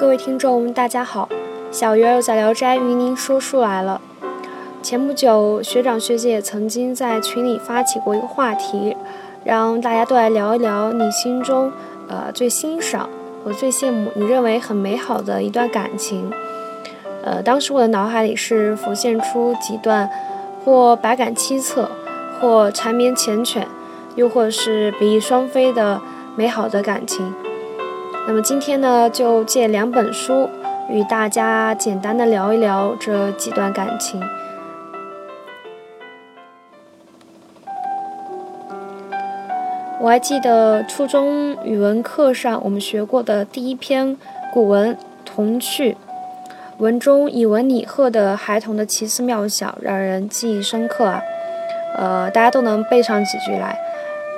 各位听众，大家好，小鱼儿在聊斋与您说书来了。前不久，学长学姐曾经在群里发起过一个话题，让大家都来聊一聊你心中呃最欣赏和最羡慕、你认为很美好的一段感情。呃，当时我的脑海里是浮现出几段或百感凄恻，或缠绵缱绻，又或是比翼双飞的美好的感情。那么今天呢，就借两本书与大家简单的聊一聊这几段感情。我还记得初中语文课上我们学过的第一篇古文《童趣》，文中以文拟鹤的孩童的奇思妙想，让人记忆深刻啊。呃，大家都能背上几句来。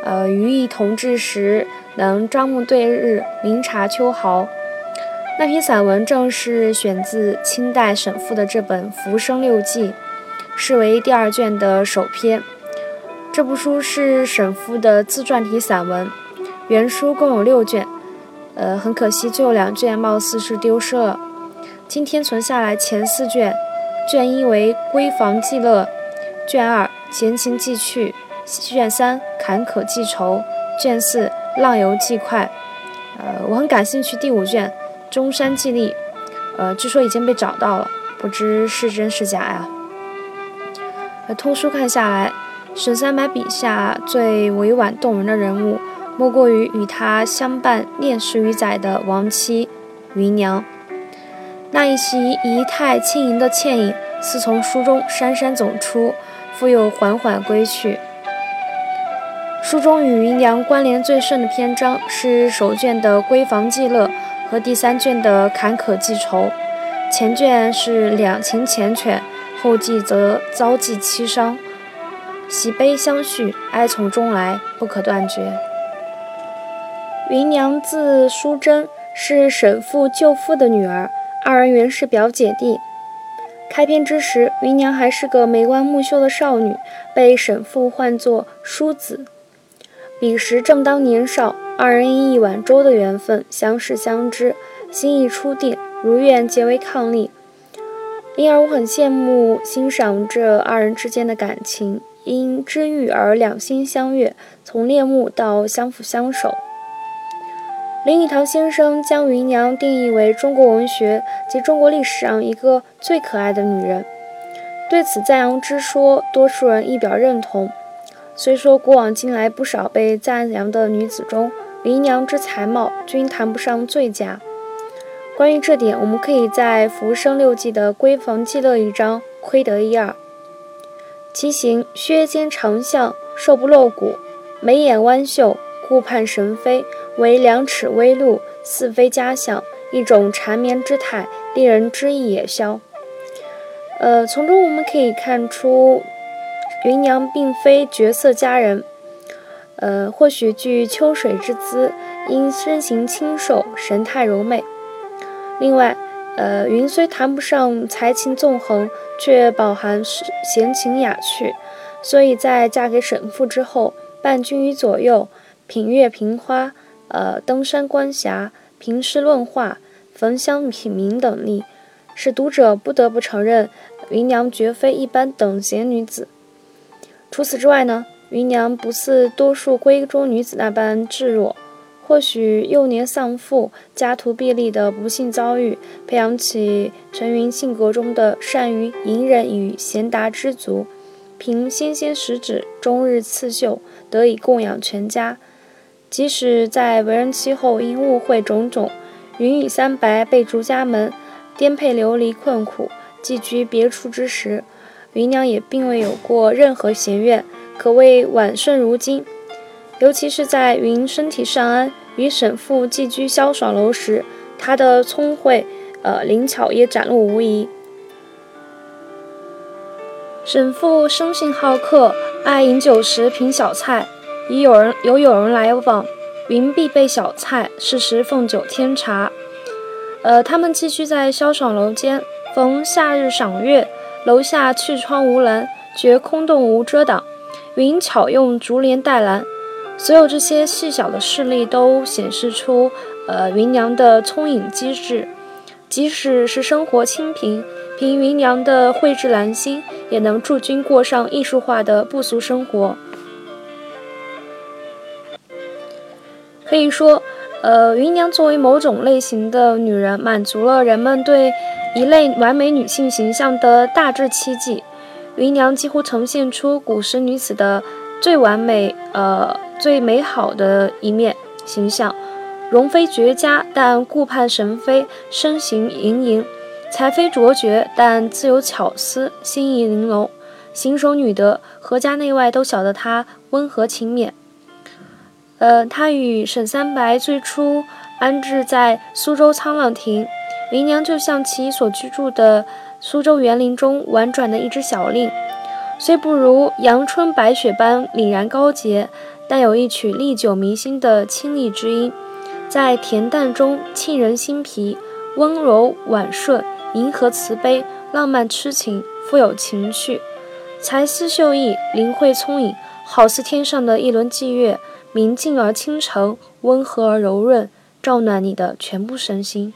呃，与一同志时。能朝暮对日，明察秋毫。那篇散文正是选自清代沈复的这本《浮生六记》，是为第二卷的首篇。这部书是沈复的自传体散文，原书共有六卷。呃，很可惜，最后两卷貌似是丢失了。今天存下来前四卷，卷一为《闺房记乐》，卷二《闲情寄趣》，卷三《坎坷记愁》，卷四。浪游记快，呃，我很感兴趣。第五卷《中山记历》，呃，据说已经被找到了，不知是真是假呀。呃，通书看下来，沈三白笔下最委婉动人的人物，莫过于与他相伴恋十余载的亡妻芸娘。那一袭仪态轻盈的倩影，似从书中姗姗走出，复又缓缓归去。书中与芸娘关联最深的篇章是首卷的《闺房记乐》和第三卷的《坎坷记愁》。前卷是两情缱绻，后记则遭际凄伤，喜悲相续，哀从中来，不可断绝。芸娘字淑贞，是沈父舅父的女儿，二人原是表姐弟。开篇之时，芸娘还是个眉弯目秀的少女，被沈父唤作淑子。彼时正当年少，二人因一碗粥的缘分相识相知，心意初定，如愿结为伉俪。因而我很羡慕欣赏这二人之间的感情，因知遇而两心相悦，从恋慕到相辅相守。林语堂先生将芸娘定义为中国文学及中国历史上一个最可爱的女人，对此赞扬之说，多数人一表认同。虽说古往今来不少被赞扬的女子中，芸娘之才貌均谈不上最佳。关于这点，我们可以在《浮生六记》的《闺房记乐》一章窥得一二。其形削肩长项，瘦不露骨，眉眼弯秀，顾盼神飞，为两尺微露，似非佳相，一种缠绵之态，令人知意也消。呃，从中我们可以看出。芸娘并非绝色佳人，呃，或许具秋水之姿，因身形清瘦，神态柔媚。另外，呃，云虽谈不上才情纵横，却饱含闲情雅趣，所以在嫁给沈复之后，伴君于左右，品月评花，呃，登山观峡，评诗论画，焚香品茗等力，使读者不得不承认，芸娘绝非一般等闲女子。除此之外呢，芸娘不似多数闺中女子那般稚弱，或许幼年丧父、家徒壁立的不幸遭遇，培养起陈云性格中的善于隐忍与贤达之足，凭纤纤十指终日刺绣，得以供养全家。即使在为人妻后因误会种种，云雨三白被逐家门，颠沛流离困苦，寄居别处之时。芸娘也并未有过任何闲怨，可谓婉顺如金。尤其是在云身体尚安，与沈复寄居萧爽楼时，她的聪慧、呃灵巧也展露无遗。沈复生性好客，爱饮酒时品小菜，已有人有友人来往，云必备小菜，适时奉酒添茶。呃，他们寄居在萧爽楼间，逢夏日赏月。楼下去窗无栏，觉空洞无遮挡。云巧用竹帘带栏，所有这些细小的事例都显示出，呃，芸娘的聪颖机智。即使是生活清贫，凭芸娘的蕙质兰心，也能驻军过上艺术化的不俗生活。可以说，呃，芸娘作为某种类型的女人，满足了人们对一类完美女性形象的大致期冀。芸娘几乎呈现出古时女子的最完美、呃最美好的一面形象。容非绝佳，但顾盼神飞，身形盈盈；才非卓绝，但自有巧思，心意玲珑。行守女德，阖家内外都晓得她温和勤勉。呃，她与沈三白最初安置在苏州沧浪亭，芸娘就像其所居住的苏州园林中婉转的一只小令，虽不如阳春白雪般凛然高洁，但有一曲历久弥新的清丽之音。在恬淡中沁人心脾，温柔婉顺，银河慈悲，浪漫痴情，富有情趣，才思秀逸，灵慧聪颖，好似天上的一轮霁月，明净而清澄，温和而柔润，照暖你的全部身心。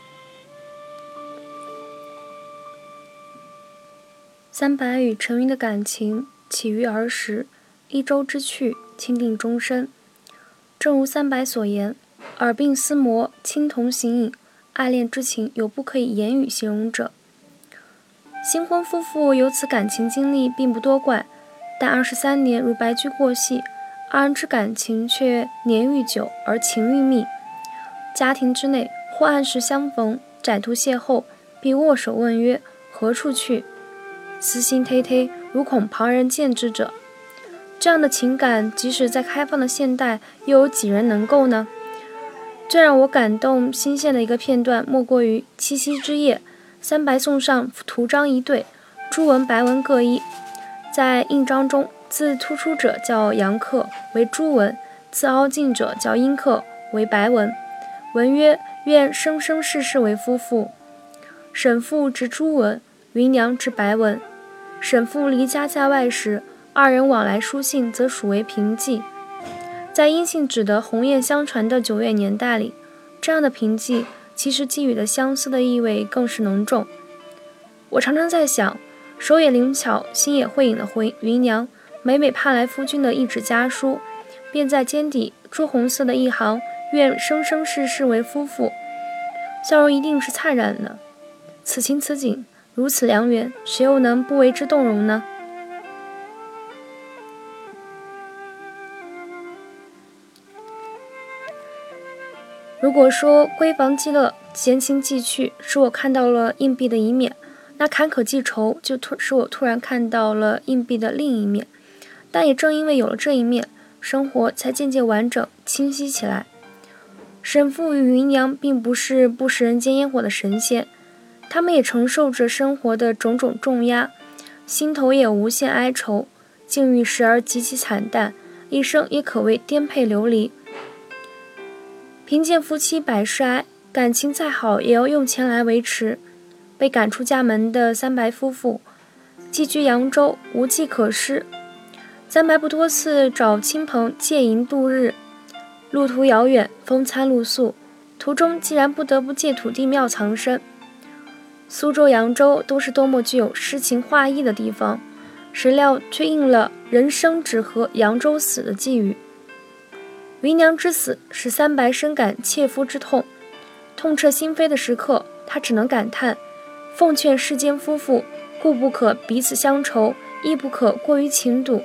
三白与陈云的感情起于儿时，一周之趣，钦定终身。正如三白所言。耳鬓厮磨，青铜形影，爱恋之情有不可以言语形容者。新婚夫妇有此感情经历并不多怪，但二十三年如白驹过隙，二人之感情却年愈久而情愈密。家庭之内，或按时相逢，窄途邂逅，必握手问曰：“何处去？”私心忒忒，如恐旁人见之者。这样的情感，即使在开放的现代，又有几人能够呢？最让我感动心鲜的一个片段，莫过于七夕之夜，三白送上图章一对，朱文、白文各一。在印章中，字突出者叫阳刻，为朱文；字凹进者叫阴刻，为白文。文曰：“愿生生世世为夫妇。”沈父执朱文，芸娘之白文。沈父离家在外时，二人往来书信则属为平寄。在阴性指的鸿雁相传的久远年代里，这样的平寄其实寄予的相思的意味更是浓重。我常常在想，手也灵巧、心也慧颖的回芸娘，每每盼来夫君的一纸家书，便在笺底朱红色的一行“愿生生世世为夫妇”，笑容一定是灿然的。此情此景，如此良缘，谁又能不为之动容呢？如果说闺房记乐、闲情寄趣使我看到了硬币的一面，那坎坷记愁就突使我突然看到了硬币的另一面。但也正因为有了这一面，生活才渐渐完整、清晰起来。沈父与芸娘并不是不食人间烟火的神仙，他们也承受着生活的种种重压，心头也无限哀愁，境遇时而极其惨淡，一生也可谓颠沛流离。贫贱夫妻百事哀，感情再好也要用钱来维持。被赶出家门的三白夫妇，寄居扬州，无计可施。三白不多次找亲朋借银度日，路途遥远，风餐露宿，途中既然不得不借土地庙藏身。苏州、扬州都是多么具有诗情画意的地方，谁料却应了“人生只合扬州死”的寄语。芸娘之死使三白深感切肤之痛，痛彻心扉的时刻，他只能感叹：奉劝世间夫妇，固不可彼此相仇，亦不可过于情笃。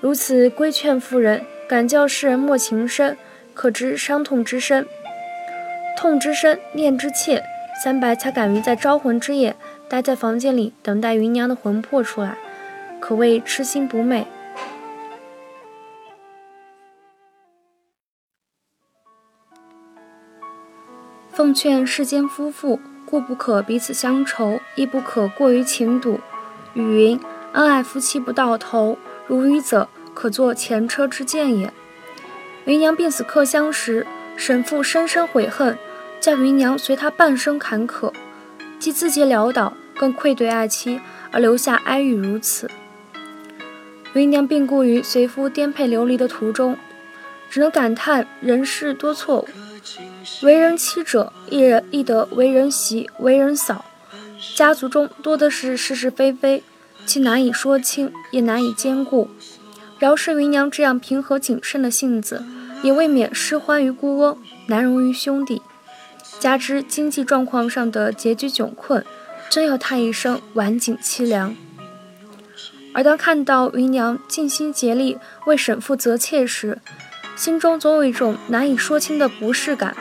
如此规劝妇人，敢教世人莫情深，可知伤痛之深。痛之深，念之切，三白才敢于在招魂之夜，待在房间里等待芸娘的魂魄出来，可谓痴心不昧。奉劝世间夫妇，固不可彼此相仇，亦不可过于情笃。语云：“恩爱夫妻不到头，如鱼者可作前车之鉴也。”芸娘病死客乡时，沈父深深悔恨，叫芸娘随他半生坎坷，既自结潦倒，更愧对爱妻，而留下哀语如此。芸娘病故于随夫颠沛流离的途中，只能感叹人世多错误。为人妻者，亦人亦得为人媳、为人嫂。家族中多的是是是非非，既难以说清，也难以兼顾。饶是芸娘这样平和谨慎的性子，也未免失欢于孤翁，难容于兄弟。加之经济状况上的拮据窘困，真要叹一声晚景凄凉。而当看到芸娘尽心竭力为沈父择妾时，心中总有一种难以说清的不适感。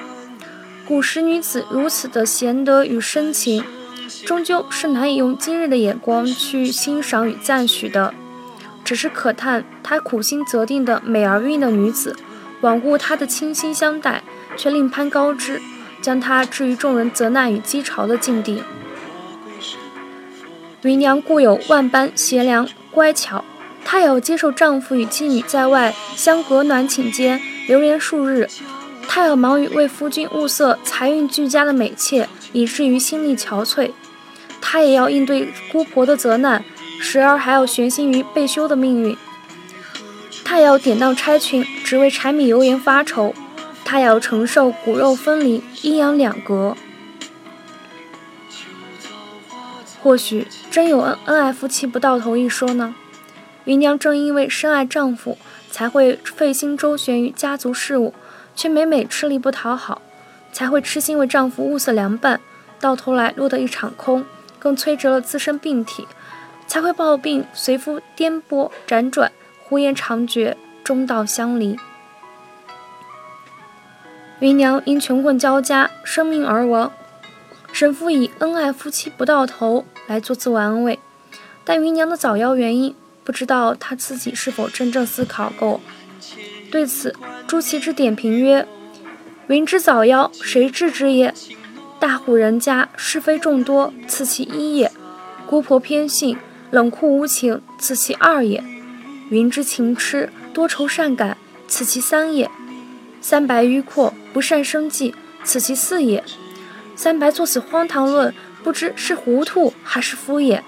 古时女子如此的贤德与深情，终究是难以用今日的眼光去欣赏与赞许的。只是可叹她苦心择定的美而韵的女子，罔顾她的倾心相待，却另攀高枝，将她置于众人责难与讥嘲的境地。芸娘固有万般贤良乖巧，她也要接受丈夫与妻女在外相隔暖寝间流连数日，她要忙于为夫君物色财运俱佳的美妾，以至于心力憔悴；她也要应对姑婆的责难，时而还要悬心于被休的命运；她也要典当差群，只为柴米油盐发愁；她要承受骨肉分离、阴阳两隔。或许真有恩恩爱夫妻不到头一说呢。芸娘正因为深爱丈夫，才会费心周旋于家族事务，却每每吃力不讨好，才会痴心为丈夫物色良伴，到头来落得一场空，更摧折了自身病体，才会抱病随夫颠簸辗转，胡言长绝，终道相离。芸娘因穷困交加，生命而亡。沈父以恩爱夫妻不到头来做自我安慰，但芸娘的早夭原因，不知道他自己是否真正思考过。对此，朱祁之点评曰：“云之早夭，谁治之也？大户人家是非众多，此其一也；姑婆偏信，冷酷无情，此其二也；云之情痴，多愁善感，此其三也；三白迂阔，不善生计，此其四也。”三白作此荒唐论，不知是糊涂还是敷衍。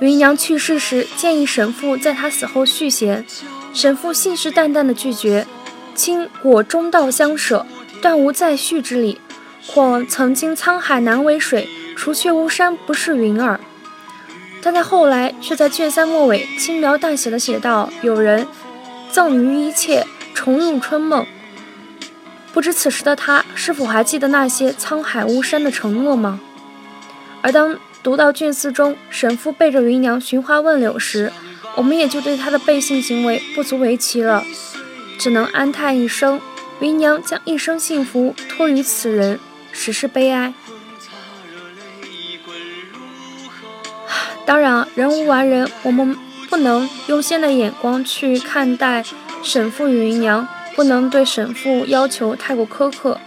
芸娘去世时，建议沈父在她死后续弦，沈父信誓旦旦地拒绝：“卿果中道相舍，断无再续之理。况曾经沧海难为水，除却巫山不是云耳。”但在后来，却在卷三末尾轻描淡写的写道：“有人赠于一切，重入春梦。”不知此时的他是否还记得那些沧海巫山的承诺吗？而当读到卷四中沈父背着芸娘寻花问柳时，我们也就对他的背信行为不足为奇了，只能安叹一声：芸娘将一生幸福托于此人，实是悲哀。当然，人无完人，我们不能用现代眼光去看待沈父与芸娘。不能对沈父要求太过苛刻。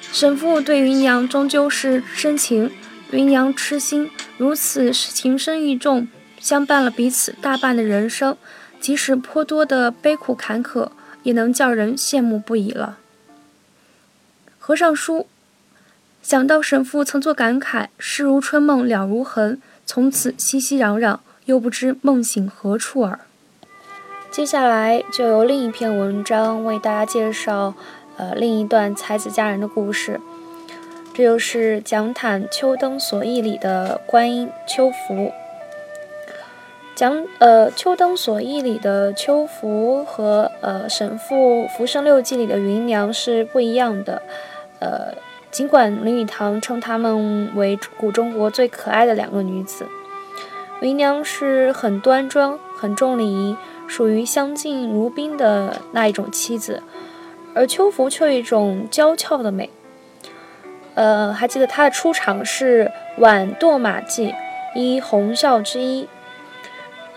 沈父对芸娘终究是深情，芸娘痴心，如此情深意重，相伴了彼此大半的人生，即使颇多的悲苦坎坷，也能叫人羡慕不已了。合上书，想到沈父曾作感慨：“事如春梦了如痕，从此熙熙攘攘，又不知梦醒何处耳。”接下来就由另一篇文章为大家介绍，呃，另一段才子佳人的故事。这就是讲坦秋灯所忆里的观音秋福。讲呃秋灯所忆里的秋福和呃沈复浮生六记里的芸娘是不一样的。呃，尽管林语堂称她们为古中国最可爱的两个女子，芸娘是很端庄、很重礼仪。属于相敬如宾的那一种妻子，而秋芙却有一种娇俏的美。呃，还记得她的出场是挽堕马髻，一红孝之衣。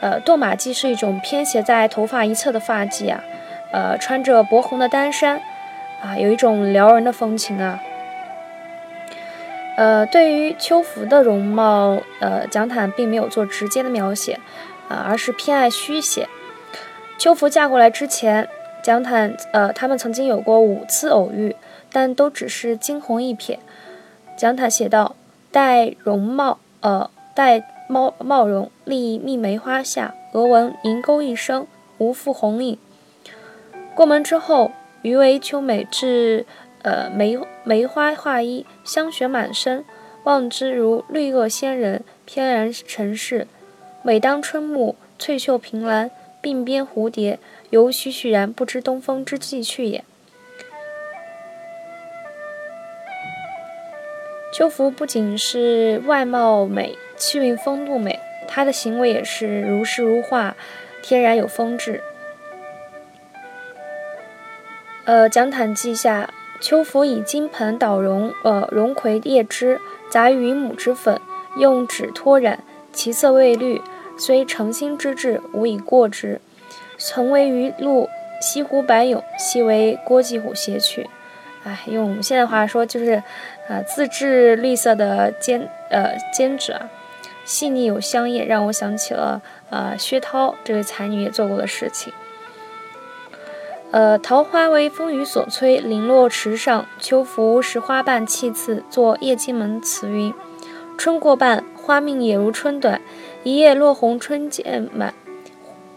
呃，堕马髻是一种偏斜在头发一侧的发髻啊，呃，穿着薄红的单衫，啊，有一种撩人的风情啊。呃，对于秋芙的容貌，呃，蒋坦并没有做直接的描写，啊，而是偏爱虚写。秋福嫁过来之前，蒋坦呃，他们曾经有过五次偶遇，但都只是惊鸿一瞥。蒋坦写道：“待容貌，呃，待貌貌容，立密梅花下，额纹银钩一生，无复红影。”过门之后，余为秋美至，呃梅梅花画衣，香雪满身，望之如绿萼仙人翩然尘世。每当春暮，翠袖凭栏，鬓边蝴蝶，犹栩栩然不知东风之际去也。秋福不仅是外貌美、气韵风度美，他的行为也是如诗如画，天然有风致。呃，讲坛记下，秋服以金盆捣茸，呃，茸葵叶汁，杂于母之粉，用纸托染，其色未绿，虽诚心之至，无以过之。曾为鱼露西湖白咏，昔为郭继虎写去。哎，用我们现在话说，就是，呃，自制绿色的笺，呃，笺纸啊，细腻有香叶，让我想起了，呃，薛涛这位才女也做过的事情。呃，桃花为风雨所摧，零落池上。秋拂是花瓣弃次，作夜惊门词云：春过半，花命也如春短。一夜落红春渐满，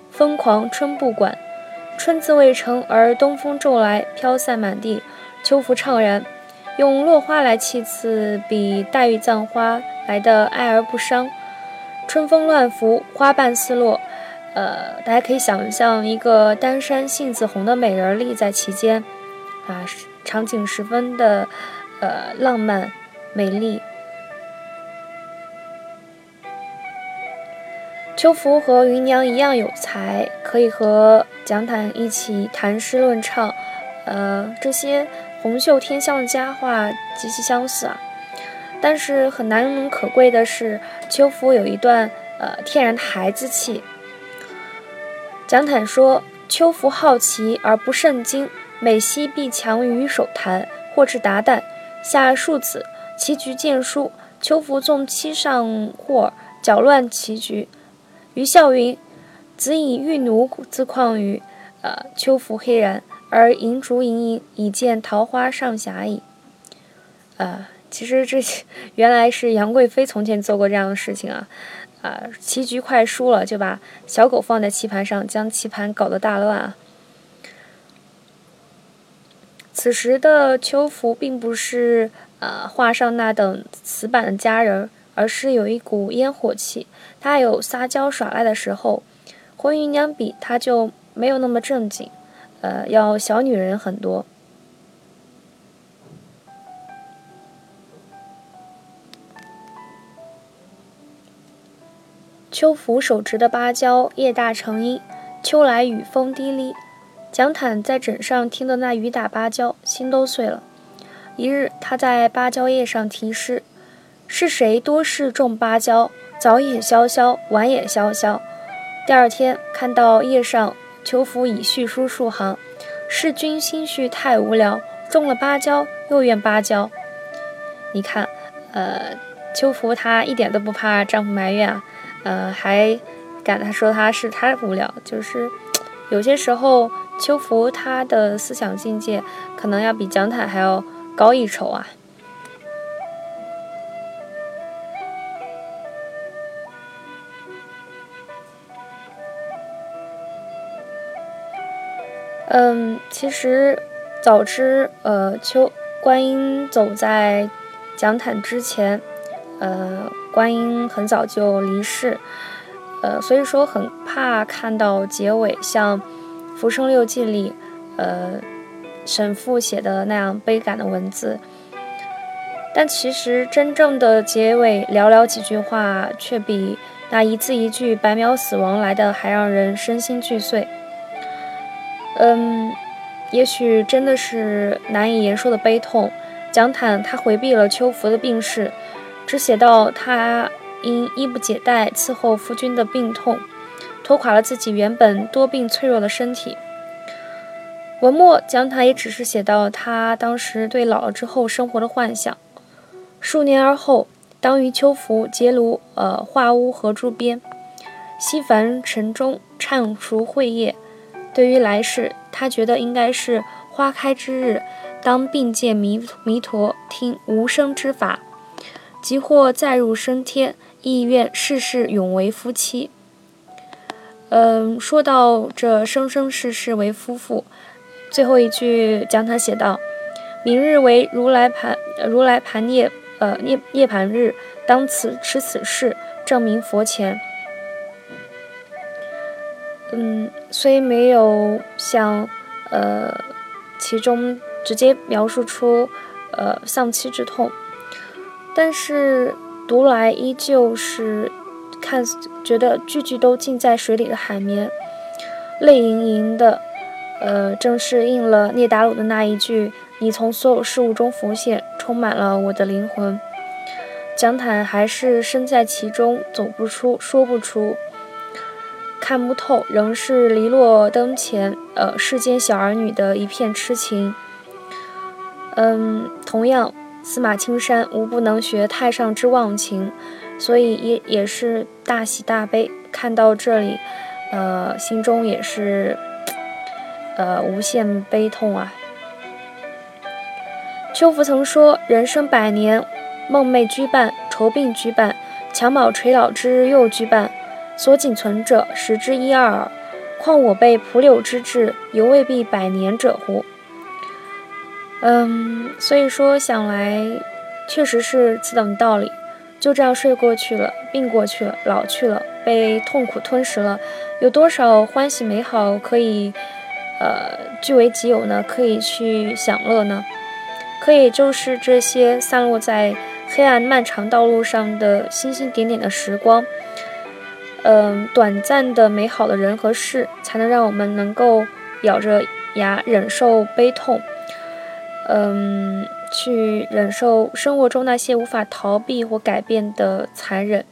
疯狂春不管。春字未成，而东风骤来，飘散满地。秋服怅然，用落花来气次，比黛玉葬花来的哀而不伤。春风乱拂，花瓣四落，呃，大家可以想象一个丹山杏子红的美人立在其间，啊，场景十分的呃浪漫美丽。秋福和芸娘一样有才，可以和蒋坦一起谈诗论唱，呃，这些。红袖添香的佳话极其相似啊，但是很难能可贵的是，秋福有一段呃天然的孩子气。蒋坦说：“秋福好奇而不甚精，每夕必强于手谈，或至达旦，下数子，棋局渐疏。秋福纵七上或搅乱棋局。”余笑云：“子以玉奴自况于，呃，秋服黑然。”而银烛盈盈，已见桃花上霞矣。呃，其实这 原来是杨贵妃从前做过这样的事情啊。啊，棋局快输了，就把小狗放在棋盘上，将棋盘搞得大乱啊。此时的秋服并不是呃画上那等死板的佳人儿，而是有一股烟火气。他有撒娇耍赖的时候，和芸娘比，他就没有那么正经。呃，要小女人很多。秋拂手执的芭蕉，叶大成荫。秋来雨风滴沥，蒋坦在枕上听的那雨打芭蕉，心都碎了。一日，他在芭蕉叶上题诗：“是谁多事种芭蕉？早也萧萧，晚也萧萧。”第二天看到叶上。秋福已续书数行，是君心绪太无聊，种了芭蕉又怨芭蕉。你看，呃，秋福她一点都不怕丈夫埋怨啊，呃，还敢他说他是他无聊，就是有些时候秋福她的思想境界可能要比蒋坦还要高一筹啊。嗯，其实早知呃秋观音走在讲坛之前，呃，观音很早就离世，呃，所以说很怕看到结尾像《浮生六记》里，呃，沈复写的那样悲感的文字。但其实真正的结尾寥寥几句话，却比那一字一句白描死亡来的还让人身心俱碎。嗯，也许真的是难以言说的悲痛。蒋坦他回避了秋福的病逝，只写到他因衣不解带伺候夫君的病痛，拖垮了自己原本多病脆弱的身体。文末蒋坦也只是写到他当时对老了之后生活的幻想。数年而后，当于秋福结庐呃画屋荷珠边，西凡晨钟唱熟会叶。对于来世，他觉得应该是花开之日，当并见弥弥陀，听无声之法，即或再入升天，亦愿世世永为夫妻。嗯，说到这生生世世为夫妇，最后一句将他写道：“明日为如来盘如来盘涅呃涅涅盘日，当此持此事证明佛前。”嗯，虽没有像呃其中直接描述出呃丧妻之痛，但是读来依旧是看觉得句句都浸在水里的海绵，泪盈盈的。呃，正是应了聂达鲁的那一句：“你从所有事物中浮现，充满了我的灵魂。”蒋坦还是身在其中，走不出，说不出，看不透，仍是篱落灯前，呃，世间小儿女的一片痴情。嗯，同样，司马青山无不能学太上之忘情，所以也也是大喜大悲。看到这里，呃，心中也是。呃，无限悲痛啊！秋福曾说：“人生百年，梦寐居半，愁病居半，襁褓垂老之日又居半，所仅存者十之一二。况我辈蒲柳之志，犹未必百年者乎？”嗯，所以说想来，确实是此等道理。就这样睡过去了，病过去了，老去了，被痛苦吞噬了，有多少欢喜美好可以？呃，据为己有呢，可以去享乐呢，可以就是这些散落在黑暗漫长道路上的星星点点的时光，嗯，短暂的美好的人和事，才能让我们能够咬着牙忍受悲痛，嗯，去忍受生活中那些无法逃避或改变的残忍。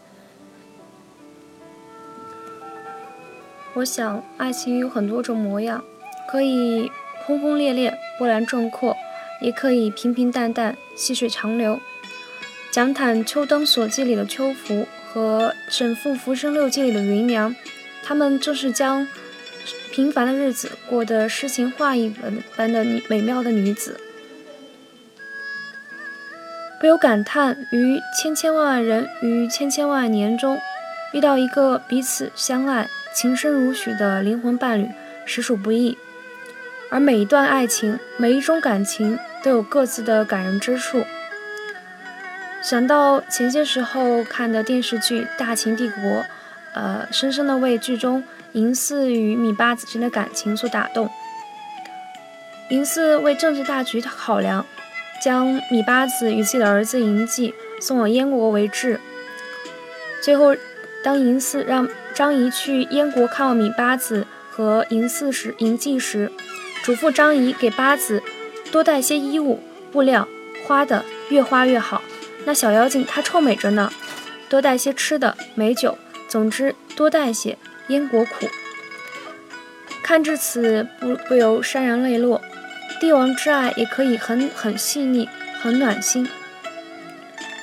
我想，爱情有很多种模样。可以轰轰烈烈、波澜壮阔，也可以平平淡淡、细水长流。讲坦《秋灯所记》里的秋芙和沈复《浮生六记》里的芸娘，她们正是将平凡的日子过得诗情画意般般的美妙的女子。不由感叹，于千千万万人于千千万万年中，遇到一个彼此相爱、情深如许的灵魂伴侣，实属不易。而每一段爱情，每一种感情，都有各自的感人之处。想到前些时候看的电视剧《大秦帝国》，呃，深深的为剧中嬴驷与芈八子之间的感情所打动。嬴驷为政治大局考量，将芈八子与自己的儿子嬴稷送往燕国为质。最后，当嬴驷让张仪去燕国看望芈八子和嬴驷时，嬴稷时。嘱咐张仪给八子多带些衣物、布料、花的，越花越好。那小妖精她臭美着呢，多带些吃的、美酒，总之多带些。燕国苦，看至此不不由潸然泪落。帝王之爱也可以很很细腻，很暖心。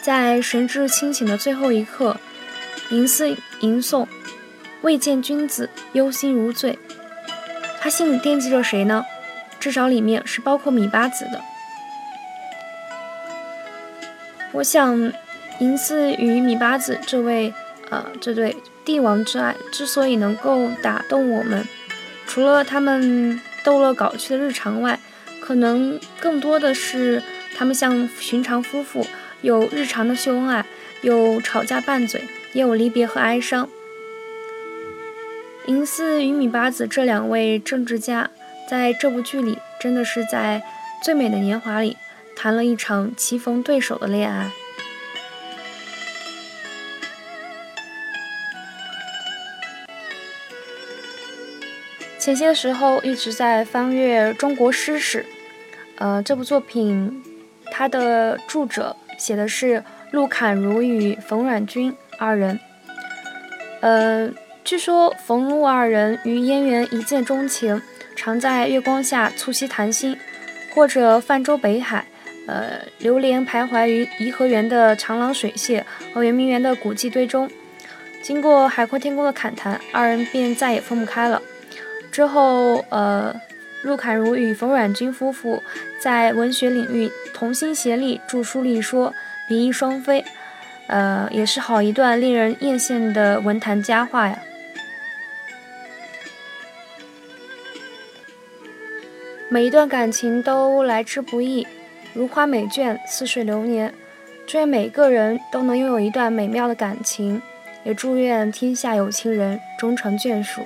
在神志清醒的最后一刻，吟思吟诵，未见君子，忧心如醉。他心里惦记着谁呢？至少里面是包括芈八子的。我想，嬴驷与芈八子这位，呃，这对帝王之爱之所以能够打动我们，除了他们逗乐搞趣的日常外，可能更多的是他们像寻常夫妇，有日常的秀恩爱，有吵架拌嘴，也有离别和哀伤。嬴驷与芈八子这两位政治家。在这部剧里，真的是在最美的年华里谈了一场棋逢对手的恋爱。前些时候一直在翻阅中国诗史，呃，这部作品它的著者写的是陆侃如与冯阮君二人，呃，据说冯陆二人与燕园一见钟情。常在月光下促膝谈心，或者泛舟北海，呃，流连徘徊于颐和园的长廊水榭和圆明园的古迹堆中。经过海阔天空的侃谈，二人便再也分不开了。之后，呃，陆侃如与冯阮君夫妇在文学领域同心协力，著书立说，比翼双飞，呃，也是好一段令人艳羡的文坛佳话呀。每一段感情都来之不易，如花美眷，似水流年。祝愿每个人都能拥有一段美妙的感情，也祝愿天下有情人终成眷属。